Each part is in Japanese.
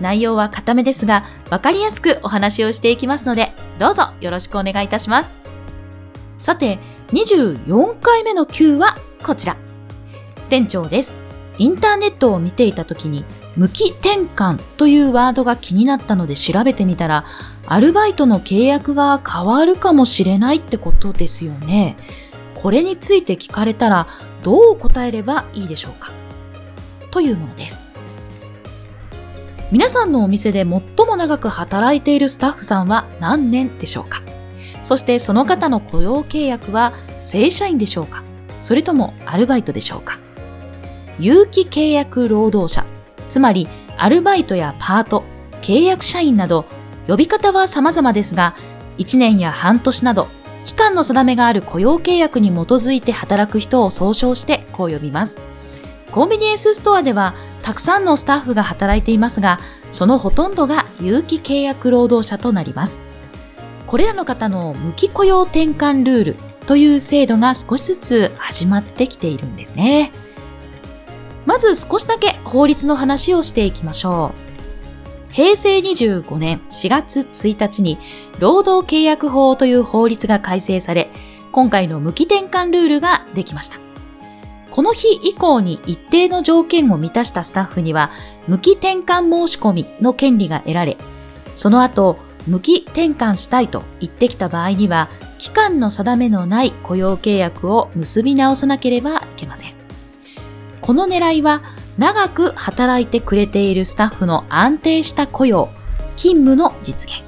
内容は固めですが、わかりやすくお話をしていきますので、どうぞよろしくお願いいたします。さて、24回目の Q はこちら。店長です。インターネットを見ていた時に、無期転換というワードが気になったので調べてみたら、アルバイトの契約が変わるかもしれないってことですよね。これについて聞かれたら、どう答えればいいでしょうかというものです。皆さんのお店で最も長く働いているスタッフさんは何年でしょうか？そしてその方の雇用契約は正社員でしょうか？それともアルバイトでしょうか？有期契約労働者、つまりアルバイトやパート、契約社員など呼び方は様々ですが、1年や半年など期間の定めがある雇用契約に基づいて働く人を総称してこう呼びます。コンビニエンスストアではたくさんのスタッフが働いていますが、そのほとんどが有期契約労働者となります。これらの方の無期雇用転換ルールという制度が少しずつ始まってきているんですね。まず少しだけ法律の話をしていきましょう。平成25年4月1日に労働契約法という法律が改正され、今回の無期転換ルールができました。この日以降に一定の条件を満たしたスタッフには、無期転換申し込みの権利が得られ、その後、無期転換したいと言ってきた場合には、期間の定めのない雇用契約を結び直さなければいけません。この狙いは、長く働いてくれているスタッフの安定した雇用、勤務の実現。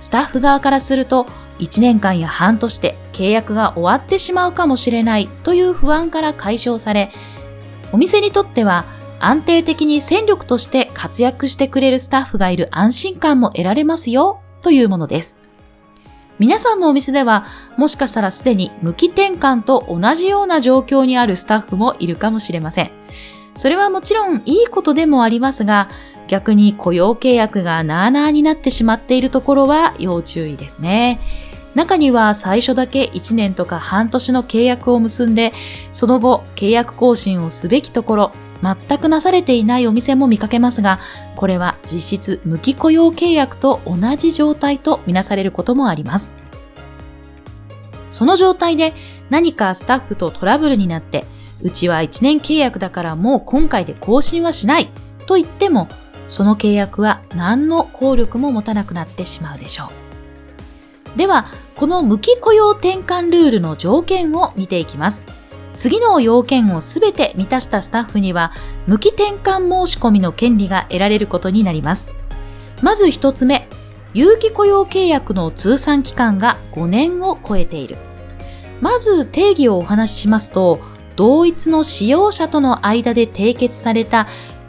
スタッフ側からすると、1年間や半年で契約が終わってしまうかもしれないという不安から解消され、お店にとっては安定的に戦力として活躍してくれるスタッフがいる安心感も得られますよというものです。皆さんのお店ではもしかしたらすでに無期転換と同じような状況にあるスタッフもいるかもしれません。それはもちろんいいことでもありますが、逆に雇用契約がなーなーになってしまっているところは要注意ですね。中には最初だけ1年とか半年の契約を結んで、その後契約更新をすべきところ、全くなされていないお店も見かけますが、これは実質無期雇用契約と同じ状態とみなされることもあります。その状態で何かスタッフとトラブルになって、うちは1年契約だからもう今回で更新はしないと言っても、その契約は何の効力も持たなくなってしまうでしょう。では、この無期雇用転換ルールの条件を見ていきます。次の要件をすべて満たしたスタッフには、無期転換申し込みの権利が得られることになります。まず一つ目、有期雇用契約の通算期間が5年を超えている。まず定義をお話ししますと、同一の使用者との間で締結された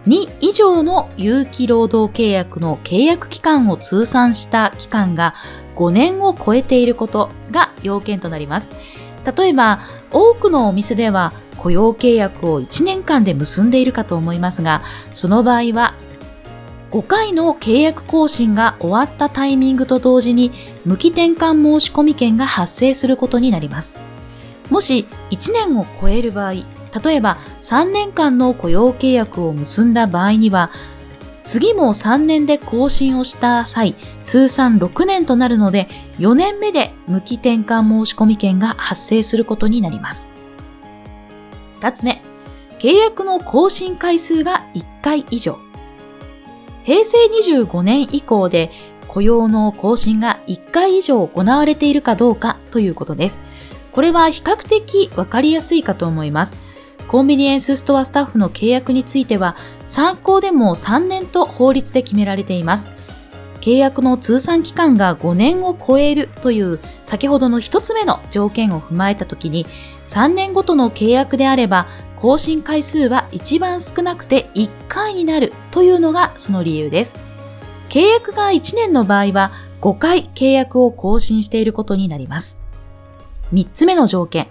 2以上の有期労働契約の契約期間を通算した期間が5年を超えていることが要件となります。例えば、多くのお店では雇用契約を1年間で結んでいるかと思いますが、その場合は5回の契約更新が終わったタイミングと同時に無期転換申込権が発生することになります。もし1年を超える場合、例えば3年間の雇用契約を結んだ場合には次も3年で更新をした際、通算6年となるので、4年目で無期転換申込権が発生することになります。2つ目、契約の更新回数が1回以上。平成25年以降で雇用の更新が1回以上行われているかどうかということです。これは比較的わかりやすいかと思います。コンビニエンスストアスタッフの契約については、参考でも3年と法律で決められています。契約の通算期間が5年を超えるという先ほどの1つ目の条件を踏まえたときに、3年ごとの契約であれば、更新回数は一番少なくて1回になるというのがその理由です。契約が1年の場合は、5回契約を更新していることになります。3つ目の条件。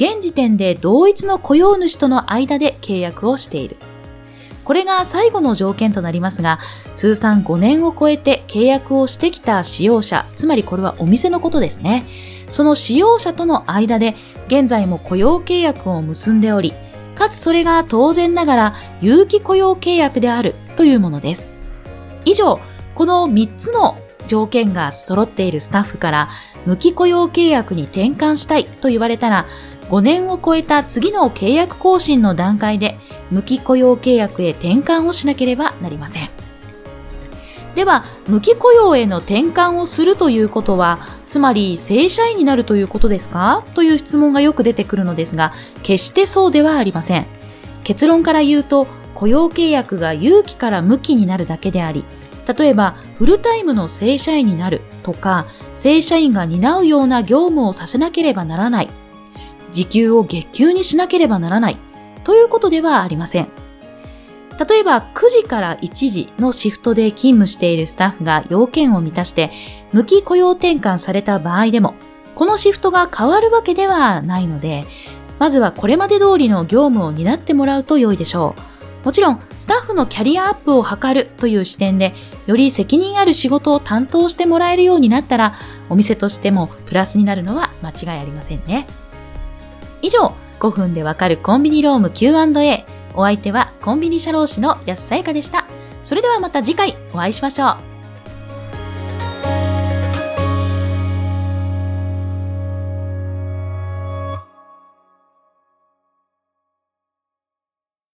現時点で同一の雇用主との間で契約をしている。これが最後の条件となりますが、通算5年を超えて契約をしてきた使用者、つまりこれはお店のことですね。その使用者との間で現在も雇用契約を結んでおり、かつそれが当然ながら有期雇用契約であるというものです。以上、この3つの条件が揃っているスタッフから無期雇用契約に転換したいと言われたら、5年を超えた次の契約更新の段階で無期雇用契約へ転換をしなければなりません。では、無期雇用への転換をするということは、つまり正社員になるということですか？という質問がよく出てくるのですが、決してそうではありません。結論から言うと、雇用契約が有期から無期になるだけであり、例えばフルタイムの正社員になるとか、正社員が担うような業務をさせなければならない、時給を月給にしなければならない、ということではありません。例えば9時から1時のシフトで勤務しているスタッフが要件を満たして無期雇用転換された場合でも、このシフトが変わるわけではないので、まずはこれまで通りの業務を担ってもらうと良いでしょう。もちろん、スタッフのキャリアアップを図るという視点で、より責任ある仕事を担当してもらえるようになったら、お店としてもプラスになるのは間違いありませんね。以上、5分でわかるコンビニローム Q&A。お相手はコンビニ社労士の安さやかでした。それではまた次回お会いしましょう。